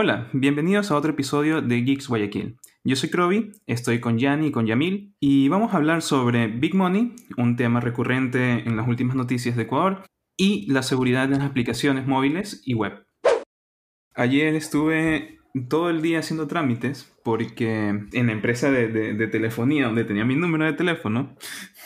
Hola, bienvenidos a otro episodio de Geeks Guayaquil. Yo soy Krovi, estoy con Yanni y con Yamil y vamos a hablar sobre Big Money, un tema recurrente en las últimas noticias de Ecuador, y la seguridad de las aplicaciones móviles y web. Ayer estuve todo el día haciendo trámites porque en la empresa de, telefonía donde tenía mi número de teléfono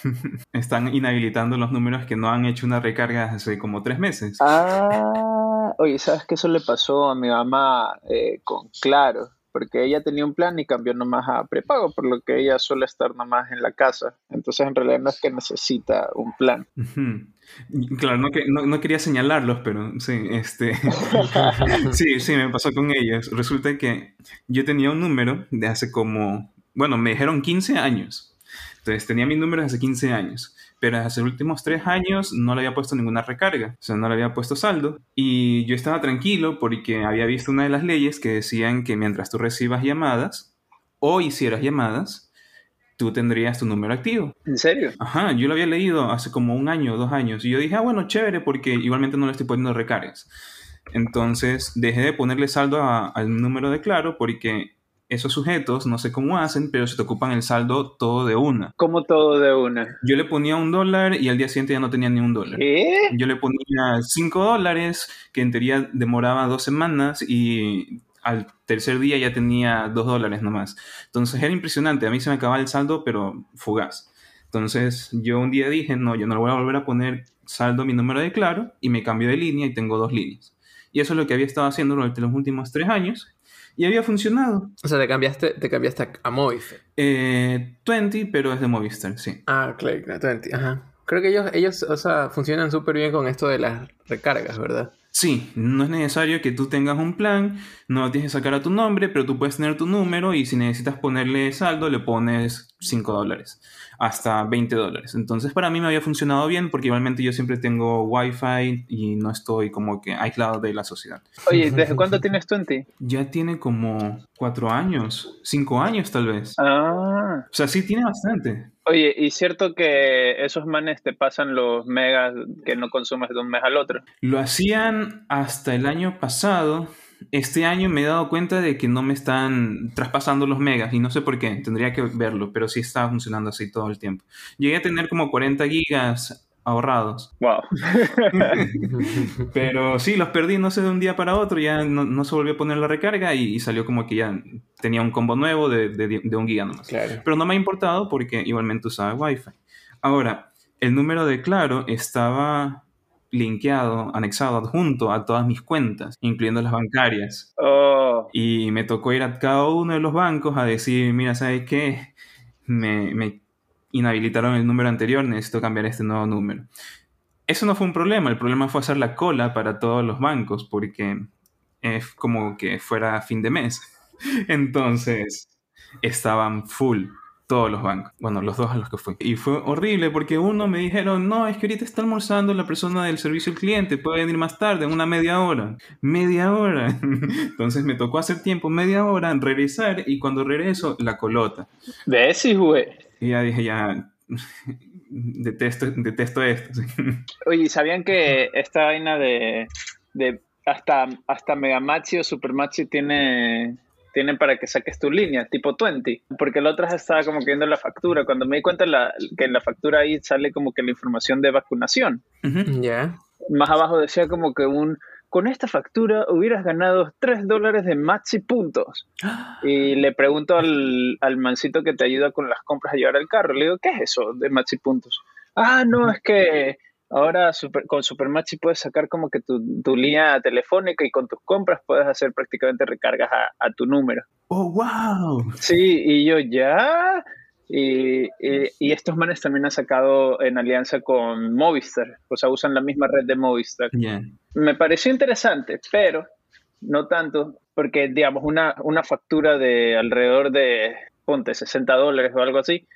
están inhabilitando los números que no han hecho una recarga hace como tres meses. Ah, oye, ¿sabes qué eso le pasó a mi mamá eh, con Claro? porque ella tenía un plan y cambió nomás a prepago, por lo que ella suele estar nomás en la casa. Entonces, en realidad no es que necesita un plan. Claro, no, quería señalarlos, pero sí, este... sí, sí, me pasó con ellos. Resulta que yo tenía un número de hace como, bueno, me dijeron 15 años. Entonces, tenía mi número de hace 15 años pero hace los últimos tres años no le había puesto ninguna recarga, o sea, no le había puesto saldo. Y yo estaba tranquilo porque había visto una de las leyes que decían que mientras tú recibas llamadas o hicieras llamadas, tú tendrías tu número activo. ¿En serio? Ajá, yo lo había leído hace como un año o dos años y yo dije, ah, bueno, chévere, porque igualmente no le estoy poniendo recargas. Entonces dejé de ponerle saldo al número de Claro porque esos sujetos, no sé cómo hacen, pero se te ocupan el saldo todo de una. ¿Cómo todo de una? Yo le ponía un dólar y al día siguiente ya no tenía ni un dólar. ¿Qué? Yo le ponía cinco dólares, que en teoría demoraba dos semanas y al tercer día ya tenía dos dólares nomás. Entonces era impresionante, a mí se me acababa el saldo, pero fugaz. Entonces yo un día dije, no, yo no le voy a volver a poner saldo a mi número de claro y me cambio de línea y tengo dos líneas. Y eso es lo que había estado haciendo durante los últimos tres años y había funcionado. O sea, te cambiaste, te cambiaste a Movistar. Eh, 20, pero es de Movistar, sí. Ah, claro, 20, ajá. Creo que ellos, ellos o sea, funcionan súper bien con esto de las recargas, ¿verdad? Sí, no es necesario que tú tengas un plan, no tienes que sacar a tu nombre, pero tú puedes tener tu número y si necesitas ponerle saldo le pones 5 dólares hasta 20 dólares. Entonces para mí me había funcionado bien porque igualmente yo siempre tengo Wi-Fi y no estoy como que aislado de la sociedad. Oye, ¿desde cuándo tienes 20? Ya tiene como 4 años, 5 años tal vez. Ah. O sea, sí tiene bastante. Oye, ¿y cierto que esos manes te pasan los megas que no consumes de un mes al otro? Lo hacían hasta el año pasado este año me he dado cuenta de que no me están traspasando los megas y no sé por qué, tendría que verlo, pero sí está funcionando así todo el tiempo. Llegué a tener como 40 gigas ahorrados. Wow. pero sí, los perdí, no sé, de un día para otro, ya no, se volvió a poner la recarga y, salió como que ya tenía un combo nuevo de, de, un giga nomás. Pero no me ha importado porque igualmente usaba Wi-Fi. Ahora, el número de Claro estaba linkeado, anexado, adjunto a todas mis cuentas, incluyendo las bancarias. Oh. Y me tocó ir a cada uno de los bancos a decir, mira, ¿sabes qué? Me, inhabilitaron el número anterior, necesito cambiar este nuevo número. Eso no fue un problema, el problema fue hacer la cola para todos los bancos, porque es como que fuera fin de mes. Entonces, estaban full todos los bancos. Bueno, los dos a los que fui. Y fue horrible porque uno me dijeron, no, es que ahorita está almorzando la persona del servicio al cliente, puede venir más tarde, una media hora. Media hora. Entonces me tocó hacer tiempo, media hora, regresar y cuando regreso, la colota. ¿Ves, güey? Y ya dije, ya, detesto, detesto esto. Oye, ¿sabían que esta vaina de, de hasta, hasta Megamachi o Supermachi tiene tienen para que saques tu línea, tipo 20, porque la otra estaba como que viendo la factura, cuando me di cuenta que en la factura ahí sale como que la información de vacunación. Ya. Más abajo decía como que un, con esta factura hubieras ganado 3 dólares de maxi puntos. Y le pregunto al, al mancito que te ayuda con las compras a llevar el carro, le digo, ¿qué es eso de maxi puntos? Ah, no, es que Ahora super, con Supermatch puedes sacar como que tu, línea telefónica y con tus compras puedes hacer prácticamente recargas a, tu número. ¡Oh, wow! Sí, y yo ya. Y, estos manes también han sacado en alianza con Movistar, o sea, usan la misma red de Movistar. Me pareció interesante, pero no tanto, porque digamos, una, una factura de alrededor de ponte 60 dólares o algo así,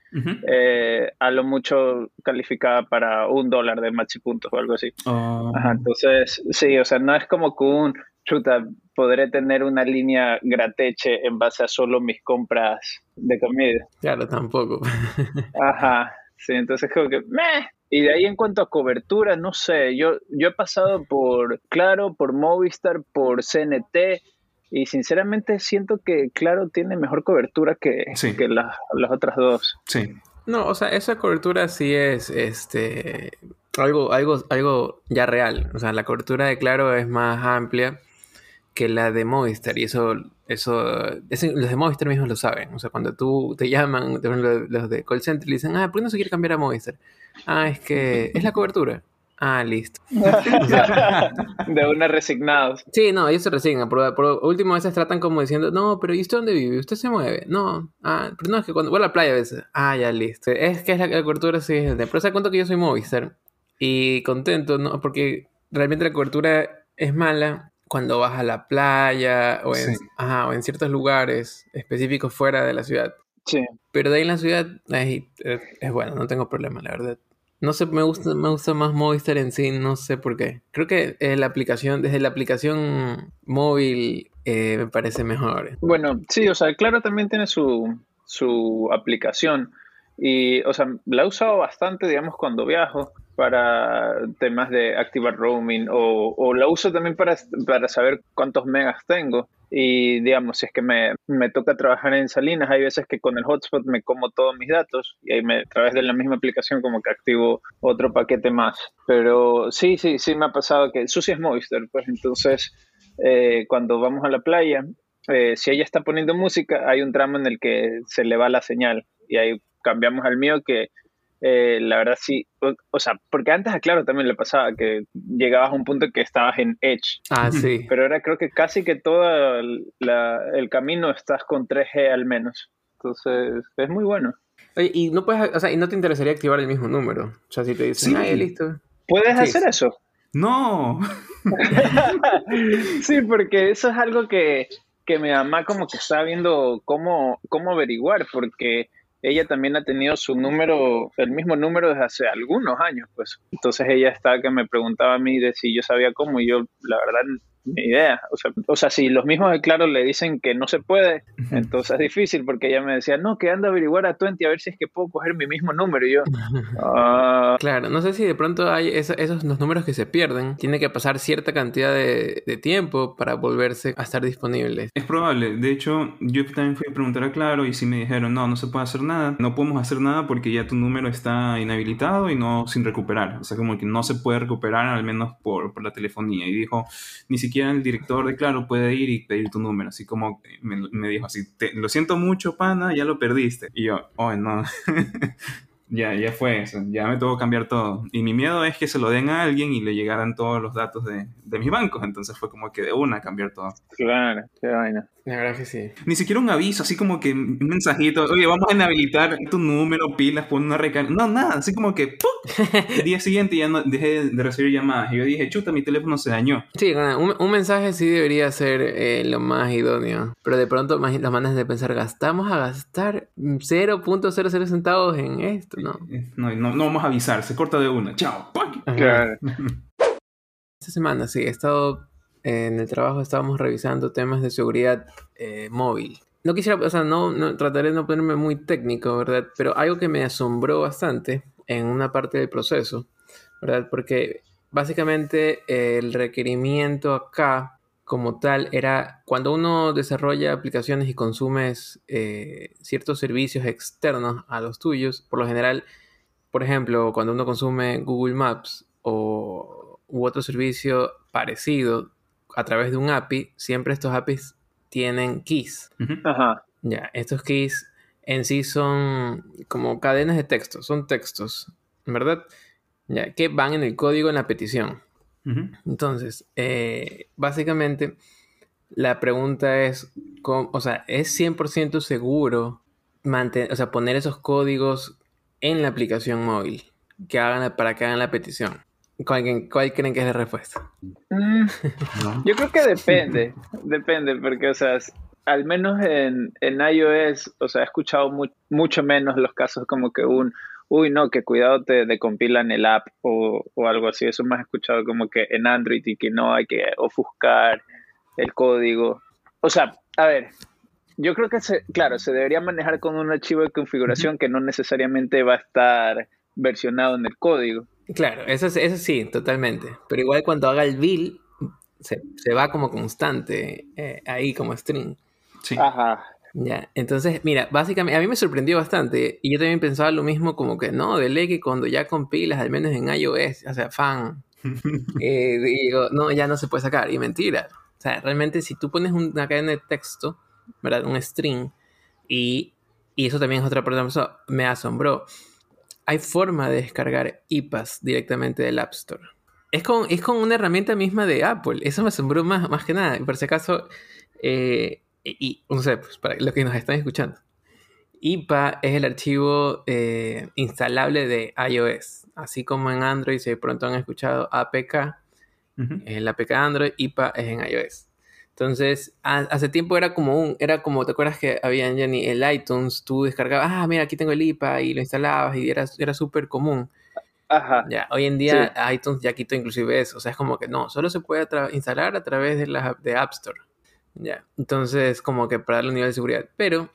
eh, a lo mucho calificada para un dólar de puntos o algo así. Oh. entonces, sí, o sea, no es como que un chuta, podré tener una línea grateche en base a solo mis compras de comida. Claro, tampoco. Ajá, sí, entonces creo que, meh. Y de ahí en cuanto a cobertura, no sé, yo, yo he pasado por Claro, por Movistar, por CNT, y sinceramente siento que Claro tiene mejor cobertura que, que las, otras dos. Sí. No, o sea, esa cobertura sí es este algo, algo, algo ya real. O sea, la cobertura de Claro es más amplia que la de Movistar. Y eso, eso, los de Movistar mismos lo saben. O sea, cuando tú te llaman, los de call center, le dicen, ah, ¿por qué no se quiere cambiar a Movistar? Ah, es que es la cobertura. Ah, listo. de una resignados. Sí, no, ellos se resignan. Por, último, a veces tratan como diciendo, no, pero ¿y usted dónde vive? ¿Usted se mueve? No, ah, pero no, es que cuando voy a la playa a veces. Ah, ya, listo. Es que es la, cobertura, sí. Pero se cuenta que yo soy Movistar. Y contento, ¿no? Porque realmente la cobertura es mala cuando vas a la playa o en, o en ciertos lugares específicos fuera de la ciudad. Sí. Pero de ahí en la ciudad es bueno, no tengo problema, la verdad. No sé, me gusta, me gusta más Movistar en sí, no sé por qué. Creo que la aplicación, desde la aplicación móvil eh, me parece mejor. Bueno, sí, o sea, claro, también tiene su, su aplicación. Y, o sea, la he usado bastante, digamos, cuando viajo para temas de activar roaming o, la uso también para, para saber cuántos megas tengo. Y digamos, si es que me, me, toca trabajar en Salinas, hay veces que con el hotspot me como todos mis datos y ahí me, a través de la misma aplicación como que activo otro paquete más. Pero sí, sí, sí me ha pasado que Susi es Movistar, pues entonces eh, cuando vamos a la playa, eh, si ella está poniendo música, hay un tramo en el que se le va la señal y ahí cambiamos al mío que eh, la verdad sí, o, sea, porque antes a Claro también le pasaba que llegabas a un punto que estabas en Edge. Ah, sí. Pero ahora creo que casi que todo el camino estás con 3G al menos. Entonces, es muy bueno. y no puedes, o sea, y no te interesaría activar el mismo número. O sea, si te dicen, sí. listo. ¿Puedes hacer eso? No. sí, porque eso es algo que, que mi mamá como que está viendo cómo, cómo averiguar, porque ella también ha tenido su número, el mismo número desde hace algunos años, pues. Entonces ella estaba que me preguntaba a mí de si yo sabía cómo y yo, la verdad, ni idea. O sea, o sea, si los mismos de Claro le dicen que no se puede, entonces es difícil porque ella me decía, no, que anda a averiguar a Twenty a ver si es que puedo coger mi mismo número. Y yo, ah". Claro, no sé si de pronto hay esos los números que se pierden. Tiene que pasar cierta cantidad de, tiempo para volverse a estar disponibles. Es probable. De hecho, yo también fui a preguntar a Claro y sí me dijeron, no, no se puede hacer nada. No podemos hacer nada porque ya tu número está inhabilitado y no sin recuperar. O sea, como que no se puede recuperar al menos por, por la telefonía. Y dijo, ni siquiera el director de Claro puede ir y pedir tu número. Así como me, dijo así, lo siento mucho, pana, ya lo perdiste. Y yo, oh, no. ya, ya fue eso, ya me tuvo que cambiar todo. Y mi miedo es que se lo den a alguien y le llegaran todos los datos de, de mis bancos. Entonces fue como que de una cambiar todo. Claro, qué vaina. La verdad que sí. Ni siquiera un aviso, así como que un mensajito, oye, vamos a inhabilitar tu número, pilas, pon una recarga. No, nada, así como que el día siguiente ya no dejé de recibir llamadas. Y yo dije, chuta, mi teléfono se dañó. Sí, un, un mensaje sí debería ser eh, lo más idóneo. Pero de pronto las maneras de pensar, gastamos a gastar 0.00 centavos en esto, ¿no? No, no, no vamos a avisar, se corta de una. Chao. Claro. Esta semana sí, he estado en el trabajo estábamos revisando temas de seguridad eh, móvil. No quisiera, o sea, no, trataré de no ponerme muy técnico, ¿verdad? Pero algo que me asombró bastante en una parte del proceso, ¿verdad? Porque básicamente el requerimiento acá como tal era cuando uno desarrolla aplicaciones y consumes eh, ciertos servicios externos a los tuyos, por lo general, por ejemplo, cuando uno consume Google Maps o u otro servicio parecido, a través de un API, siempre estos APIs tienen keys. Ajá. Ya, estos keys en sí son como cadenas de texto, son textos, ¿verdad? Ya, que van en el código en la petición. Entonces, eh, básicamente, la pregunta es, o sea, ¿es 100% seguro mantener, o sea, poner esos códigos en la aplicación móvil que hagan, para que hagan la petición? ¿Cuál, creen que es la respuesta? Mm, yo creo que depende, depende, porque, o sea, al menos en, en iOS, o sea, he escuchado mucho menos los casos como que un, uy, no, que cuidado te decompilan el app o, o, algo así. Eso más he escuchado como que en Android y que no hay que ofuscar el código. O sea, a ver, yo creo que, se, claro, se debería manejar con un archivo de configuración que no necesariamente va a estar versionado en el código. Claro, eso, eso sí, totalmente. Pero igual cuando haga el bill, se, va como constante eh, ahí como string. Sí. Ajá. Ya, entonces, mira, básicamente a mí me sorprendió bastante y yo también pensaba lo mismo como que no, de ley que cuando ya compilas, al menos en iOS, o sea, fan, eh, digo, no, ya no se puede sacar. Y mentira. O sea, realmente si tú pones una cadena de texto, ¿verdad? Un string, y, y eso también es otra cosa, me asombró. Hay forma de descargar IPAs directamente del App Store. Es con, es con una herramienta misma de Apple. Eso me asombró más, más que nada. Por si acaso, eh, y no sé, pues para los que nos están escuchando. IPA es el archivo eh, instalable de iOS, así como en Android, si de pronto han escuchado APK, el APK Android, IPA es en iOS. Entonces, hace tiempo era como un, era como, ¿te acuerdas que había en Jenny el iTunes? Tú descargabas, ah, mira, aquí tengo el IPA y lo instalabas y era, era súper común. Ajá. Ya, hoy en día iTunes ya quitó inclusive eso, o sea, es como que no, solo se puede instalar a través de la de App Store. Ya, entonces como que para darle un nivel de seguridad. Pero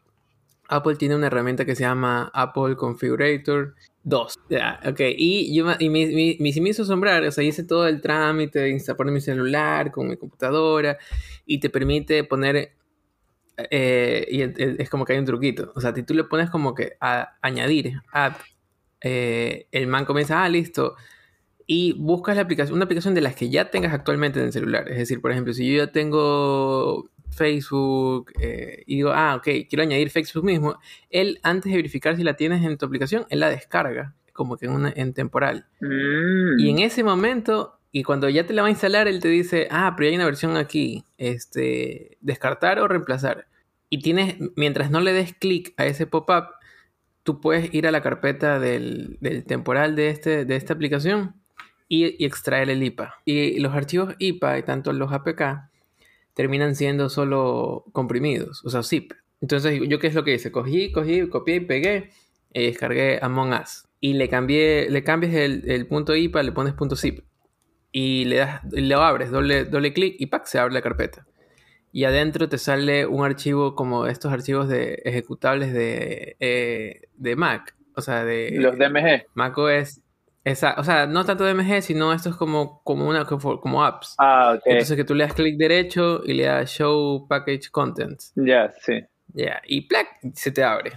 Apple tiene una herramienta que se llama Apple Configurator 2. Ya, ok. Y, yo, y me, me, me, hizo asombrar, o sea, hice todo el trámite de instalar mi celular con mi computadora y te permite poner, eh, y es como que hay un truquito. O sea, si tú le pones como que a, añadir, add, eh, el man comienza, ah, listo, y buscas la aplicación, una aplicación de las que ya tengas actualmente en el celular. Es decir, por ejemplo, si yo ya tengo Facebook eh, y digo, ah, ok, quiero añadir Facebook mismo, él antes de verificar si la tienes en tu aplicación, él la descarga, como que en, una, en temporal. Mm. Y en ese momento, y cuando ya te la va a instalar, él te dice, ah, pero hay una versión aquí, este, descartar o reemplazar. Y tienes, mientras no le des clic a ese pop-up, tú puedes ir a la carpeta del, del temporal de, este, de esta aplicación y, extraer el IPA. Y los archivos IPA y tanto los APK terminan siendo solo comprimidos, o sea, zip. Entonces, ¿yo qué es lo que hice? Cogí, cogí, copié y pegué y descargué Among Us. Y le cambié, le cambias el, punto IPA, le pones punto zip. Y le das, lo abres, doble, doble clic y ¡pac! se abre la carpeta. Y adentro te sale un archivo como estos archivos de ejecutables de, eh, de Mac. O sea, de... Los DMG. Mac OS o sea, no tanto de MG, sino esto es como, como, una, como apps. Ah, ok. Entonces que tú le das clic derecho y le das Show Package Contents. Ya, sí. Ya, y ¡plac! se te abre.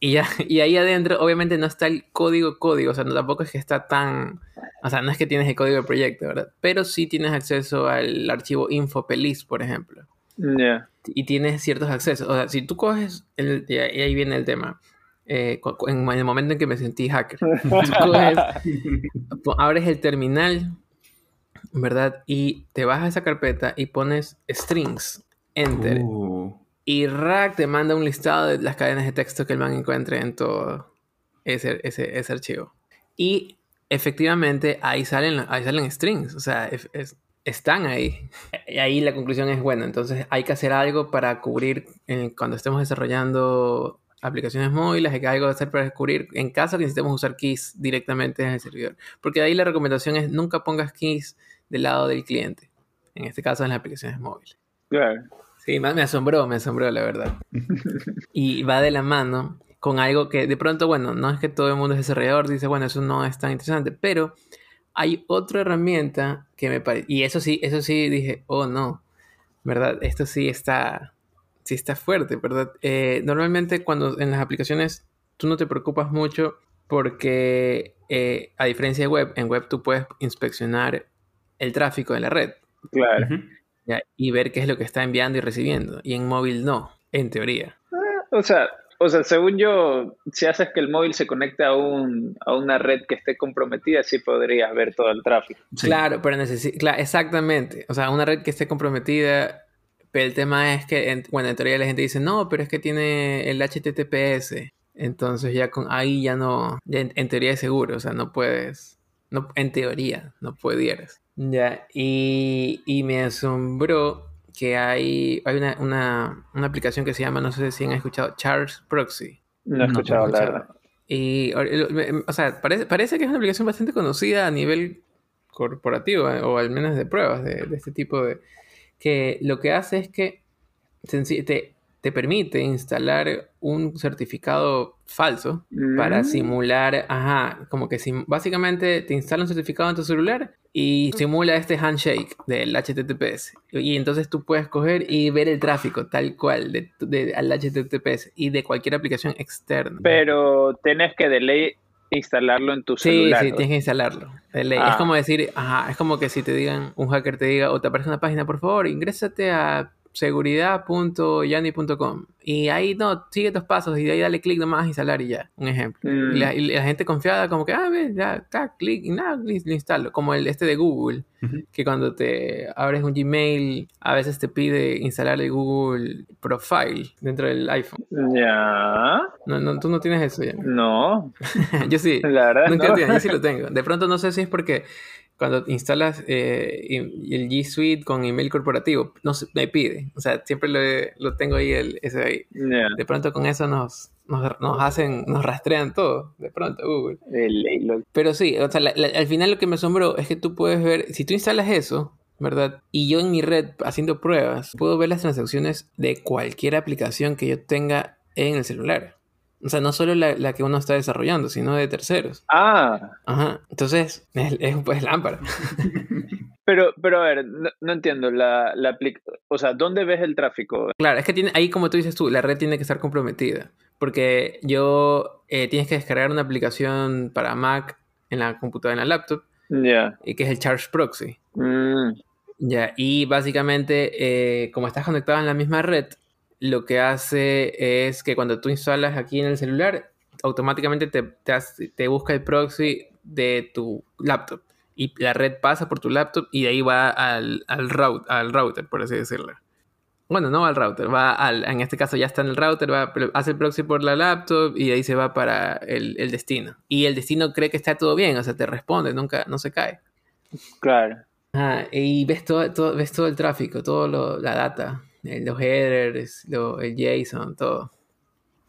Y ya, y ahí adentro obviamente no está el código código, o sea, no, tampoco es que está tan, o sea, no es que tienes el código del proyecto, ¿verdad? Pero sí tienes acceso al archivo infopeliz, por ejemplo. Ya. Y tienes ciertos accesos, o sea, si tú coges, el, y ahí viene el tema, eh, en el momento en que me sentí hacker. abres el terminal, ¿verdad? Y te vas a esa carpeta y pones strings, enter. Uh. Y Rack te manda un listado de las cadenas de texto que el man encuentre en todo ese, ese, archivo. Y efectivamente ahí salen, ahí salen strings, o sea, están ahí. Y ahí la conclusión es, bueno, entonces hay que hacer algo para cubrir eh, cuando estemos desarrollando aplicaciones móviles, hay que algo hacer para descubrir en caso que necesitemos usar keys directamente en el servidor. Porque de ahí la recomendación es nunca pongas keys del lado del cliente. En este caso en las aplicaciones móviles. Claro. Sí, me asombró, me asombró la verdad. y va de la mano con algo que de pronto, bueno, no es que todo el mundo es desarrollador, dice, bueno, eso no es tan interesante, pero hay otra herramienta que me parece, y eso sí, eso sí dije, oh no, ¿verdad? Esto sí está, sí está fuerte, ¿verdad? Eh, normalmente cuando en las aplicaciones tú no te preocupas mucho porque eh, a diferencia de web, en web tú puedes inspeccionar el tráfico de la red. Claro. Y ver qué es lo que está enviando y recibiendo. Y en móvil no, en teoría. Ah, o sea, o sea, según yo, si haces que el móvil se conecte a, un, a una red que esté comprometida, sí podrías ver todo el tráfico. Claro, pero necesita, exactamente. O sea, una red que esté comprometida pero el tema es que, bueno, en teoría la gente dice, no, pero es que tiene el HTTPS. Entonces ya con ahí ya no, en, teoría es seguro, o sea, no puedes, no, en teoría, no pudieras. Ya, y, y me asombró que hay, hay una, una, una, aplicación que se llama, no sé si han escuchado, Charles Proxy. No he escuchado, la verdad. Y, o sea, parece, parece que es una aplicación bastante conocida a nivel corporativo, eh, o al menos de pruebas de, de este tipo de, que lo que hace es que te te permite instalar un certificado falso para mm. simular, ajá, como que si, básicamente te instala un certificado en tu celular y simula este handshake del HTTPS. Y entonces tú puedes coger y ver el tráfico tal cual de, al HTTPS y de cualquier aplicación externa. Pero tenés que de ley instalarlo en tu celular. Sí, sí, tienes que instalarlo. Es ah. como decir, ajá, es como que si te digan, un hacker te diga, o te aparece una página, por favor, ingrésate a seguridad.yanni.com. Y ahí no, sigue tus pasos y de ahí dale clic nomás a instalar y ya, un ejemplo. Mm. Y, la, gente confiada como que, ah, ve, ya, clic y nada, lo instalo. Como el este de Google, que cuando te abres un Gmail, a veces te pide instalar el Google Profile dentro del iPhone. Ya. No, no, tú no tienes eso ya. No. yo sí. La verdad. Nunca no. yo sí lo tengo. De pronto no sé si es porque cuando instalas eh, el G Suite con email corporativo, no me pide. O sea, siempre lo, lo tengo ahí, el, ese ahí. De pronto con eso nos, nos, hacen, nos rastrean todo, de pronto, Google. Pero sí, o sea, al final lo que me asombró es que tú puedes ver, si tú instalas eso, ¿verdad? Y yo en mi red, haciendo pruebas, puedo ver las transacciones de cualquier aplicación que yo tenga en el celular. O sea, no solo la, que uno está desarrollando, sino de terceros. Ah. Ajá. Entonces, es, es pues lámpara. Pero, pero a ver, no, entiendo, la, la o sea, ¿dónde ves el tráfico? Claro, es que tiene, ahí como tú dices tú, la red tiene que estar comprometida. Porque yo, eh, tienes que descargar una aplicación para Mac en la computadora, en la laptop. Ya. Y que es el Charge Proxy. Mm. Ya, y básicamente, eh, como estás conectado en la misma red, lo que hace es que cuando tú instalas aquí en el celular, automáticamente te, te, busca el proxy de tu laptop. Y la red pasa por tu laptop y de ahí va al, al, al router, por así decirlo. Bueno, no al router, va al, en este caso ya está en el router, va, hace el proxy por la laptop y de ahí se va para el, destino. Y el destino cree que está todo bien, o sea, te responde, nunca, no se cae. Claro. y ves todo, todo, ves todo el tráfico, toda la data los headers, el JSON, todo.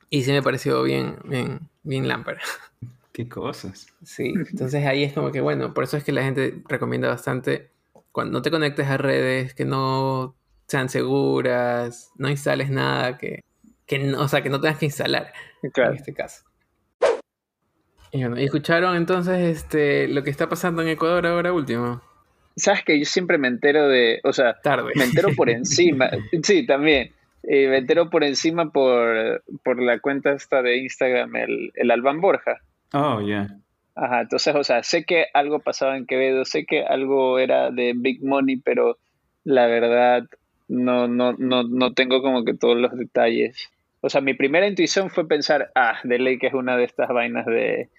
Y sí me pareció bien, bien, bien lámpara. Qué cosas. Sí, entonces ahí es como que, bueno, por eso es que la gente recomienda bastante cuando no te conectes a redes que no sean seguras, no instales nada que, que no, o sea, que no tengas que instalar en este caso. Y bueno, ¿y escucharon entonces este lo que está pasando en Ecuador ahora último? Sabes que yo siempre me entero de, o sea, Tarde. me entero por encima, sí, también, eh, me entero por encima por, por la cuenta esta de Instagram, el, el Alban Borja. Oh, yeah. Ajá, entonces, o sea, sé que algo pasaba en Quevedo, sé que algo era de Big Money, pero la verdad no, no, no, no tengo como que todos los detalles. O sea, mi primera intuición fue pensar, ah, de ley que es una de estas vainas de,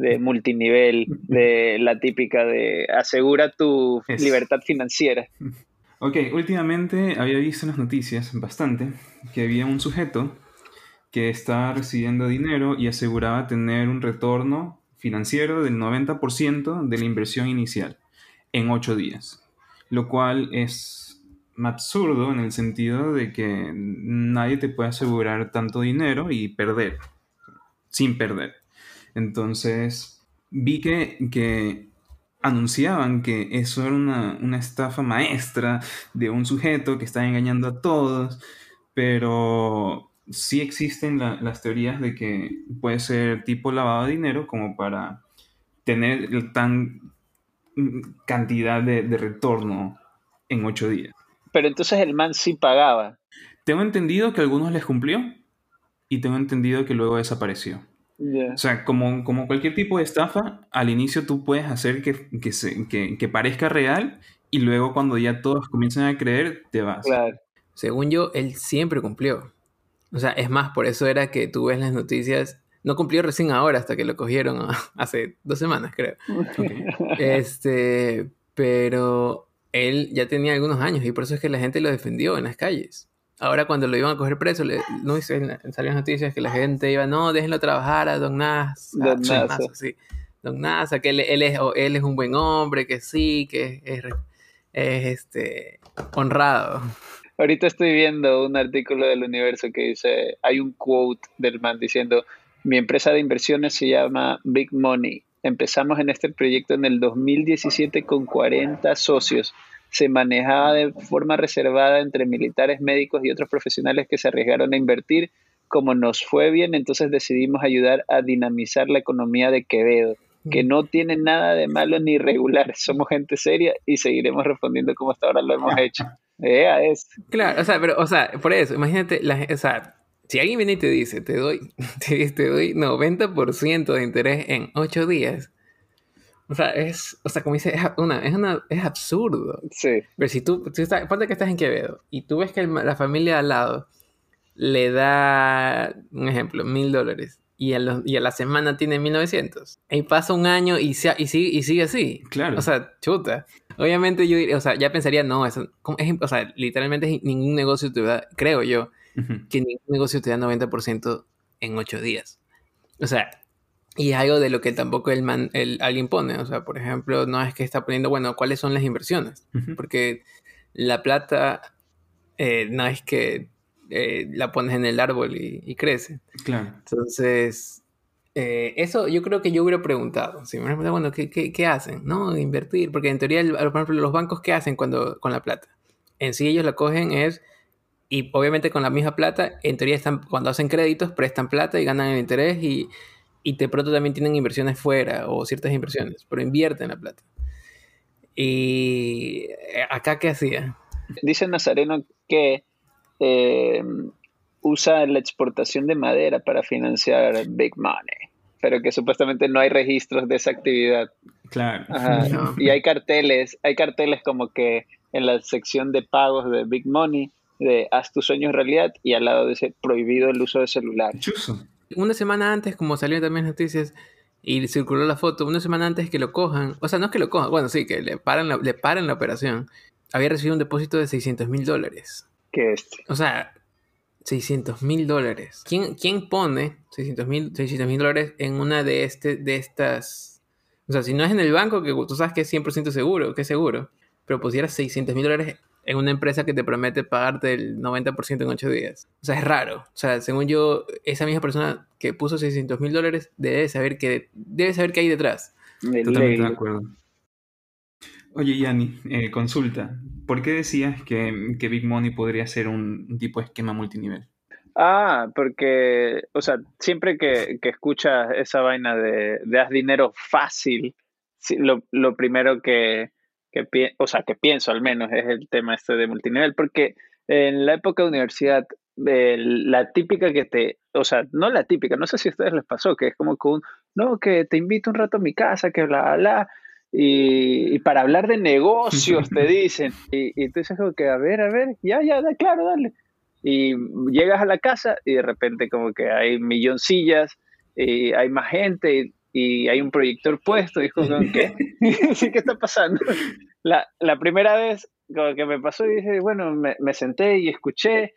de multinivel, de la típica de asegura tu libertad financiera. Ok, últimamente había visto en las noticias bastante que había un sujeto que estaba recibiendo dinero y aseguraba tener un retorno financiero del 90% de la inversión inicial en 8 días, lo cual es absurdo en el sentido de que nadie te puede asegurar tanto dinero y perder, sin perder. Entonces, vi que, anunciaban que eso era una, estafa maestra de un sujeto que está engañando a todos, pero sí existen las teorías de que puede ser tipo lavado de dinero como para tener tan cantidad de, de retorno en ocho días. Pero entonces el man sí pagaba. Tengo entendido que a algunos les cumplió y tengo entendido que luego desapareció. O sea, como, como cualquier tipo de estafa, al inicio tú puedes hacer que, que, parezca real y luego cuando ya todos comienzan a creer, te vas. Claro. Según yo, él siempre cumplió. O sea, es más, por eso era que tú ves las noticias. No cumplió recién ahora, hasta que lo cogieron hace dos semanas, creo. Este, pero él ya tenía algunos años y por eso es que la gente lo defendió en las calles. Ahora cuando lo iban a coger preso, le, no salían noticias que la gente iba, no, déjenlo trabajar a Don Nas. Don Nas. sí. Don Nas, que él, es, él es un buen hombre, que sí, que es, este, honrado. Ahorita estoy viendo un artículo del Universo que dice, hay un quote del man diciendo, mi empresa de inversiones se llama Big Money. Empezamos en este proyecto en el 2017 con 40 socios se manejaba de forma reservada entre militares, médicos y otros profesionales que se arriesgaron a invertir. Como nos fue bien, entonces decidimos ayudar a dinamizar la economía de Quevedo, que no tiene nada de malo ni irregular. Somos gente seria y seguiremos respondiendo como hasta ahora lo hemos hecho. es. Claro, o sea, pero, o sea, por eso, imagínate, la, o sea, si alguien viene y te dice, te doy, te, doy 90% de interés en 8 días, o sea, es, o sea, como dice, es, una, es, una, es absurdo. Sí. Pero si tú, si estás, ponte que estás en Quevedo y tú ves que la familia al lado le da, un ejemplo, mil dólares y a, y a la semana tiene 1900. Y pasa un año y, sigue, y sigue así. Claro. O sea, chuta. Obviamente yo, o sea, ya pensaría, no, eso, es, o sea, literalmente ningún negocio te da, creo yo, que ningún negocio te da 90% en 8 días. O sea, y algo de lo que tampoco el, man, el alguien pone. O sea, por ejemplo, no es que está poniendo, bueno, ¿cuáles son las inversiones? Porque la plata eh, no es que eh, la pones en el árbol y, crece. Claro. Entonces, eh, eso yo creo que yo hubiera preguntado. Si me preguntado, bueno, ¿qué, ¿qué, qué, hacen? ¿No? Invertir. Porque en teoría, por ejemplo, los bancos, ¿qué hacen cuando, con la plata? En sí ellos la cogen es y obviamente con la misma plata, en teoría están, cuando hacen créditos, prestan plata y ganan el interés y, y de pronto también tienen inversiones fuera o ciertas inversiones, pero invierten la plata. ¿Y eh, acá qué hacía? Dice Nazareno que eh, usa la exportación de madera para financiar Big Money, pero que supuestamente no hay registros de esa actividad. Claro. Y hay carteles, hay carteles como que en la sección de pagos de Big Money de haz tus sueños realidad y al lado dice prohibido el uso de celular. Una semana antes, como salió también noticias y circuló la foto, una semana antes que lo cojan, o sea, no es que lo cojan, bueno, sí, que le paran la, le paran la operación, había recibido un depósito de 600 mil dólares. ¿Qué es? O sea, 600 mil dólares. ¿Quién, ¿Quién, pone 600 mil dólares en una de, este, de estas? O sea, si no es en el banco, que tú sabes que es 100% seguro, que es seguro, pero pusiera 600 mil dólares en una empresa que te promete pagarte el 90% en 8 días. O sea, es raro. O sea, según yo, esa misma persona que puso 600 mil dólares debe saber que debe saber qué hay detrás. Totalmente de acuerdo. Oye, Yanni, eh, consulta. ¿Por qué decías que, que, Big Money podría ser un, tipo de esquema multinivel? Ah, porque, o sea, siempre que, que escuchas esa vaina de, de haz dinero fácil, lo, lo primero que, que, o sea, que pienso al menos es el tema este de multinivel, porque en la época de universidad, la típica que te, o sea, no la típica, no sé si a ustedes les pasó, que es como que un, no, que te invito un rato a mi casa, que bla, bla, y, y para hablar de negocios te dicen, y, y tú dices como que, a ver, a ver, ya, ya, da, claro, dale. Y llegas a la casa y de repente como que hay milloncillas, y hay más gente, y hay un proyector puesto, y es como, ¿qué? ¿qué está pasando? La, la, primera vez como que me pasó y dije, bueno, me, me senté y escuché,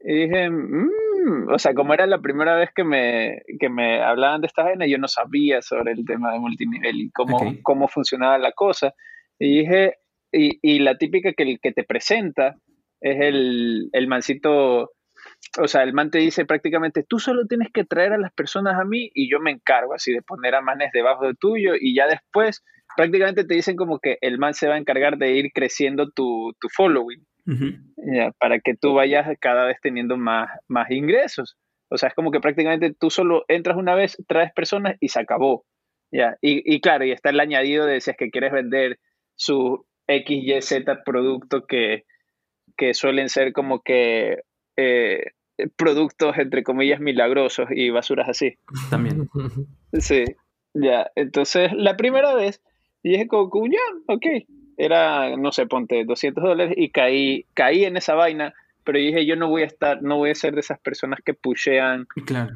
y dije, mmm, o sea, como era la primera vez que me, que me hablaban de esta vaina, yo no sabía sobre el tema de multinivel y cómo, cómo funcionaba la cosa. Y dije, y, y la típica que el que te presenta es el, el mancito o sea, el man te dice prácticamente, tú solo tienes que traer a las personas a mí y yo me encargo así de poner a manes debajo de tuyo y ya después prácticamente te dicen como que el man se va a encargar de ir creciendo tu, tu following para que tú vayas cada vez teniendo más, más ingresos. O sea, es como que prácticamente tú solo entras una vez, traes personas y se acabó. ¿ya? Y, y claro, y está el añadido de si es que quieres vender su XYZ producto que, que suelen ser como que eh, productos, entre comillas, milagrosos y basuras así. También. Sí, ya. Entonces, la primera vez, dije como, ya, ok. Era, no sé, ponte 200 dólares y caí, caí en esa vaina, pero dije, yo no voy a estar, no voy a ser de esas personas que pushean, claro.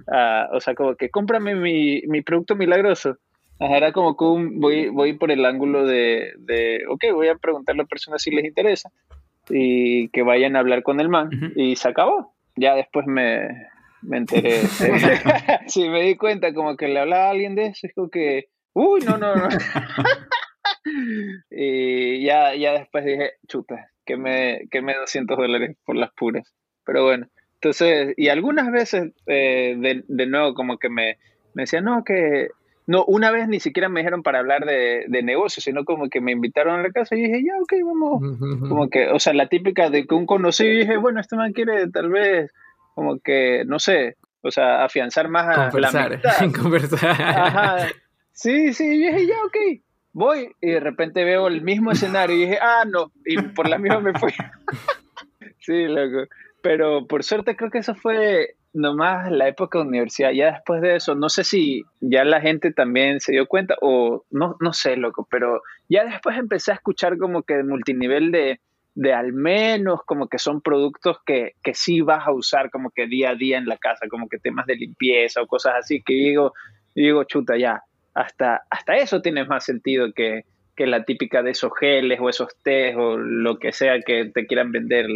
o sea, como que cómprame mi, mi producto milagroso. era como que voy, voy por el ángulo de, de, ok, voy a preguntarle a personas si les interesa y que vayan a hablar con el man y se acabó. Ya después me, me enteré. sí, me di cuenta como que le hablaba a alguien de eso, es como que, uy, no, no, no. y ya, ya después dije, chuta, que me, que me 200 dólares por las puras. Pero bueno, entonces, y algunas veces eh, de, de, nuevo como que me, me decían, no, que no, una vez ni siquiera me dijeron para hablar de, de negocios, sino como que me invitaron a la casa y dije, ya, ok, vamos. Como que, o sea, la típica de que un conocido y dije, bueno, este man quiere tal vez, como que, no sé, o sea, afianzar más a la amistad. Conversar. Ajá. Sí, sí, y dije, ya, ok, voy. Y de repente veo el mismo escenario y dije, ah, no, y por la misma me fui. sí, loco. Pero por suerte creo que eso fue nomás la época de universidad. Ya después de eso, no sé si ya la gente también se dio cuenta o no, no sé, loco, pero ya después empecé a escuchar como que multinivel de, de al menos como que son productos que, que sí vas a usar como que día a día en la casa, como que temas de limpieza o cosas así, que digo, digo, chuta, ya, hasta, hasta eso tiene más sentido que, que la típica de esos geles o esos tés o lo que sea que te quieran vender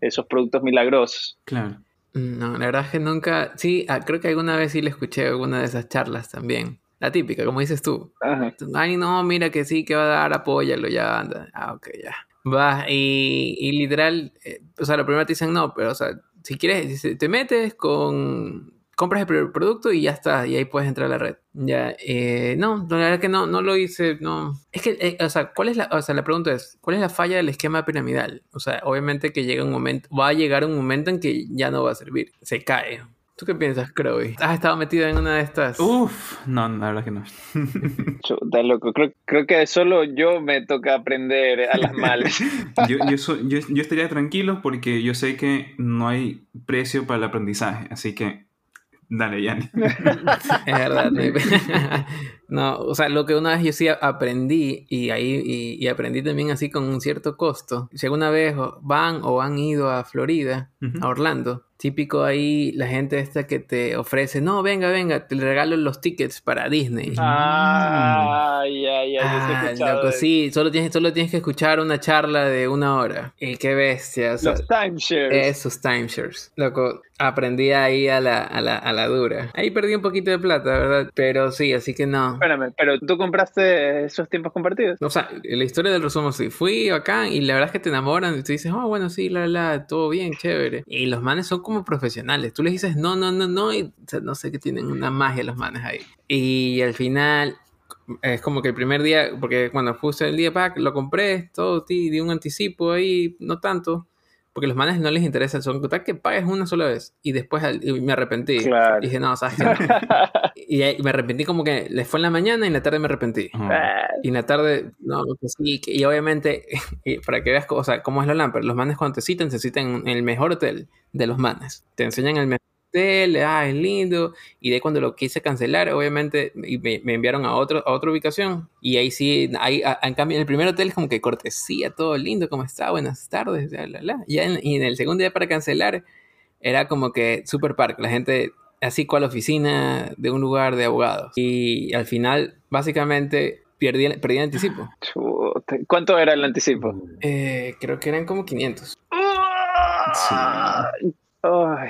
esos productos milagrosos. Claro. No, la verdad es que nunca. Sí, ah, creo que alguna vez sí le escuché alguna de esas charlas también. La típica, como dices tú. Ay, no, mira que sí, que va a dar, apóyalo, ya anda. Ah, ok, ya. Va, y, y literal, eh, o sea, lo primero te dicen no, pero, o sea, si quieres, te metes con compras el producto y ya está, y ahí puedes entrar a la red. Ya, eh, no, la verdad que no, no lo hice, no. Es que, eh, o sea, ¿cuál es la, o sea, la pregunta es, ¿cuál es la falla del esquema piramidal? O sea, obviamente que llega un momento, va a llegar un momento en que ya no va a servir, se cae. ¿Tú qué piensas, Crowy? ¿Has estado metido en una de estas? Uf, no, la verdad que no. Chuta, loco. Creo, creo, que solo yo me toca aprender a las malas. yo, yo, yo, yo estaría tranquilo porque yo sé que no hay precio para el aprendizaje, así que Dale, Yanni. es verdad. no, o sea, lo que una vez yo sí aprendí y ahí y, aprendí también así con un cierto costo. Si alguna vez van o han ido a Florida, a Orlando, Típico ahí la gente esta que te ofrece, no, venga, venga, te regalo los tickets para Disney. Ah, ya, ya, ah, loco, sí, solo tienes, solo tienes que escuchar una charla de una hora. Y qué bestia. los timeshares. Esos timeshares. Loco, aprendí ahí a la, a, la, a la dura. Ahí perdí un poquito de plata, ¿verdad? Pero sí, así que no. Espérame, pero tú compraste esos tiempos compartidos. O sea, la historia del resumen sí. Fui acá y la verdad es que te enamoran y tú dices, oh, bueno, sí, la, la, todo bien, chévere. Y los manes son como profesionales. Tú les dices no, no, no, no, y no sé que tienen una magia los manes ahí. Y al final es como que el primer día, porque cuando puse el día pack, lo compré, todo, di un anticipo ahí, no tanto porque los manes no les interesa, son total que pagues una sola vez. Y después me arrepentí. Dije, no, ¿sabes y, me arrepentí como que les fue en la mañana y en la tarde me arrepentí. Y en la tarde, no, pues sí. Y obviamente, para que veas o sea, cómo es la lámpara, los manes cuando te citan, se citan en el mejor hotel de los manes. Te enseñan el mejor ah, es lindo. Y de cuando lo quise cancelar, obviamente, y me, enviaron a, otro, a otra ubicación. Y ahí sí, ahí, en cambio, en el primer hotel es como que cortesía, todo lindo, ¿cómo está? Buenas tardes, Y en, el segundo día para cancelar, era como que super park, la gente así cual oficina de un lugar de abogados. Y al final, básicamente, perdí, perdí el anticipo. ¿Cuánto era el anticipo? Eh, creo que eran como 500. Sí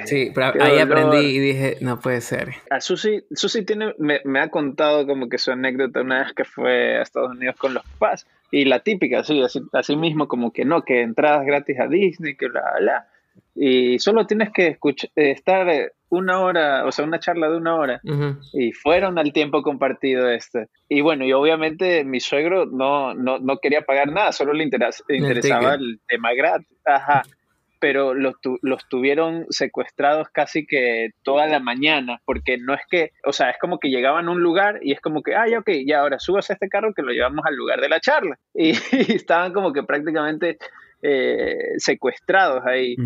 sí, pero ahí aprendí y dije, no puede ser. A Susi, Susi tiene, me, ha contado como que su anécdota una vez que fue a Estados Unidos con los papás. Y la típica, sí, así, así mismo como que no, que entradas gratis a Disney, que bla, bla. Y solo tienes que escuchar, estar una hora, o sea, una charla de una hora. Y fueron al tiempo compartido este. Y bueno, y obviamente mi suegro no, no, no quería pagar nada, solo le interesaba el tema gratis. Ajá pero los, los tuvieron secuestrados casi que toda la mañana, porque no es que, o sea, es como que llegaban a un lugar y es como que, ya, ok, ya ahora subas a este carro que lo llevamos al lugar de la charla. Y, y estaban como que prácticamente eh, secuestrados ahí.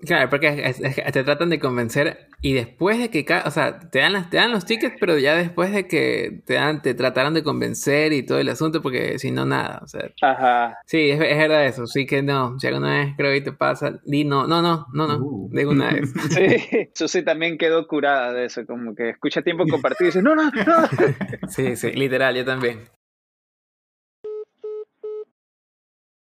Claro, porque te tratan de convencer y después de que, o sea, te dan, las, te dan los tickets, pero ya después de que te dan, te trataron de convencer y todo el asunto, porque si no, nada, o sea. Ajá. Sí, es, verdad eso, sí que no, si alguna vez creo que te pasa, di no, no, no, no, no, uh. de una vez. Sí, Susi también quedó curada de eso, como que escucha tiempo compartido y dice, no, no, no. Sí, sí, literal, yo también.